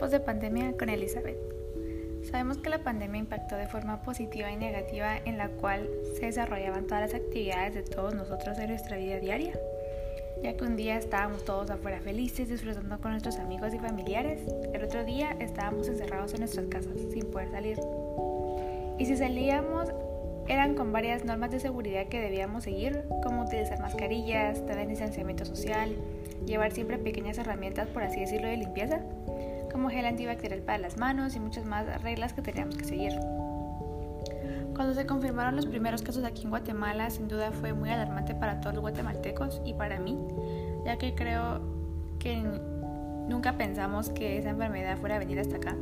Tiempos de pandemia con Elizabeth. Sabemos que la pandemia impactó de forma positiva y negativa en la cual se desarrollaban todas las actividades de todos nosotros en nuestra vida diaria, ya que un día estábamos todos afuera felices disfrutando con nuestros amigos y familiares, el otro día estábamos encerrados en nuestras casas sin poder salir. Y si salíamos eran con varias normas de seguridad que debíamos seguir, como utilizar mascarillas, tener distanciamiento social, llevar siempre pequeñas herramientas, por así decirlo, de limpieza, como gel antibacterial para las manos y muchas más reglas que teníamos que seguir. Cuando se confirmaron los primeros casos aquí en Guatemala, sin duda fue muy alarmante para todos los guatemaltecos y para mí, ya que creo que nunca pensamos que esa enfermedad fuera a venir hasta acá.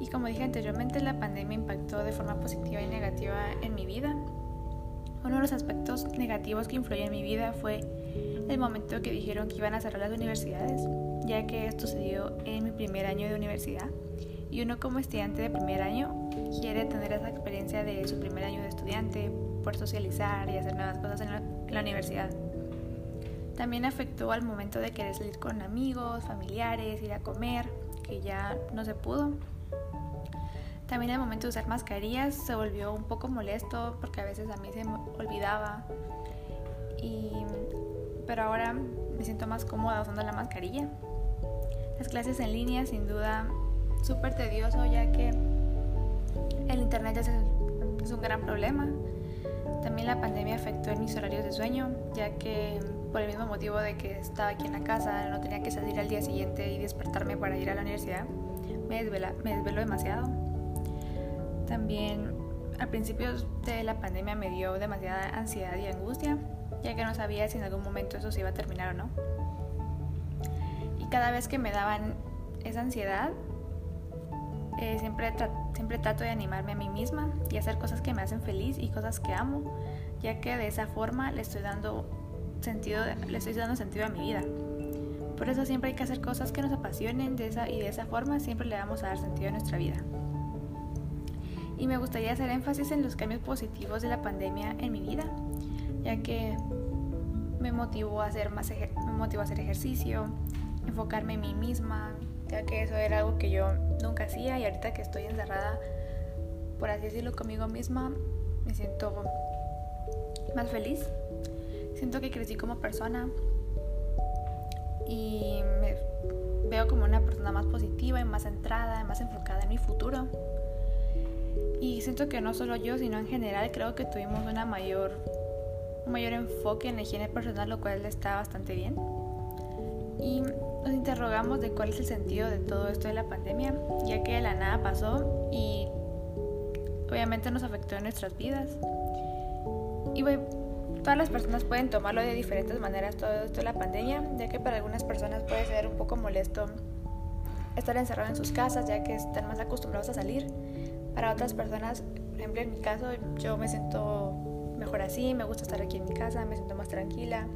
Y como dije anteriormente, la pandemia impactó de forma positiva y negativa en mi vida. Uno de los aspectos negativos que influyó en mi vida fue el momento que dijeron que iban a cerrar las universidades, ya que esto sucedió en mi primer año de universidad. Y uno como estudiante de primer año quiere tener esa experiencia de su primer año de estudiante, por socializar y hacer nuevas cosas en la, en la universidad. También afectó al momento de querer salir con amigos, familiares, ir a comer, que ya no se pudo. También el momento de usar mascarillas se volvió un poco molesto porque a veces a mí se me olvidaba. Y, pero ahora me siento más cómoda usando la mascarilla. Las clases en línea sin duda súper tedioso ya que el internet es, un gran problema. También la pandemia afectó en mis horarios de sueño ya que por el mismo motivo de que estaba aquí en la casa, no tenía que salir al día siguiente y despertarme para ir a la universidad, me, desvela, me desvelo demasiado. También al principio de la pandemia me dio demasiada ansiedad y angustia, ya que no sabía si en algún momento eso se iba a terminar o no. Cada vez que me daban esa ansiedad, eh, siempre, siempre trato de animarme a mí misma y hacer cosas que me hacen feliz y cosas que amo, ya que de esa forma le estoy dando sentido, le estoy dando sentido a mi vida. Por eso siempre hay que hacer cosas que nos apasionen de esa, y de esa forma siempre le vamos a dar sentido a nuestra vida y me gustaría hacer énfasis en los cambios positivos de la pandemia en mi vida, ya que me motivó a hacer, más me motivó a hacer ejercicio, enfocarme en mí misma, ya que eso era algo que yo nunca hacía y ahorita que estoy encerrada, por así decirlo, conmigo misma, me siento más feliz. Siento que crecí como persona y me veo como una persona más positiva y más centrada, más enfocada en mi futuro. Y siento que no solo yo, sino en general creo que tuvimos una mayor, un mayor enfoque en la higiene personal, lo cual está bastante bien. Y nos interrogamos de cuál es el sentido de todo esto de la pandemia, ya que de la nada pasó y obviamente nos afectó en nuestras vidas. Y bueno, todas las personas pueden tomarlo de diferentes maneras todo esto de la pandemia, ya que para algunas personas puede ser un poco molesto estar encerrado en sus casas, ya que están más acostumbrados a salir para otras personas, por ejemplo en mi caso, yo me siento mejor así, me gusta estar aquí en mi casa, me siento más tranquila.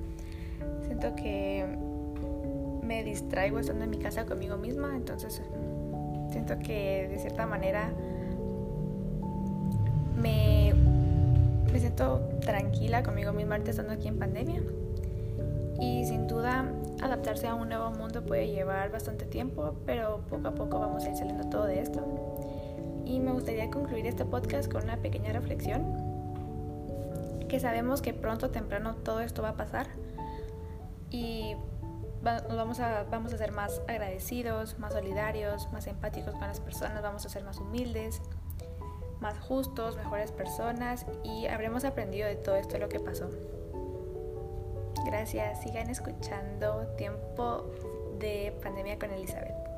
Siento que me distraigo estando en mi casa conmigo misma, entonces siento que de cierta manera me, me siento tranquila conmigo misma estando aquí en pandemia. Y sin duda adaptarse a un nuevo mundo puede llevar bastante tiempo, pero poco a poco vamos a ir saliendo todo de esto y me gustaría concluir este podcast con una pequeña reflexión, que sabemos que pronto o temprano todo esto va a pasar y vamos a, vamos a ser más agradecidos, más solidarios, más empáticos con las personas, vamos a ser más humildes, más justos, mejores personas y habremos aprendido de todo esto lo que pasó. Gracias, sigan escuchando Tiempo de Pandemia con Elizabeth.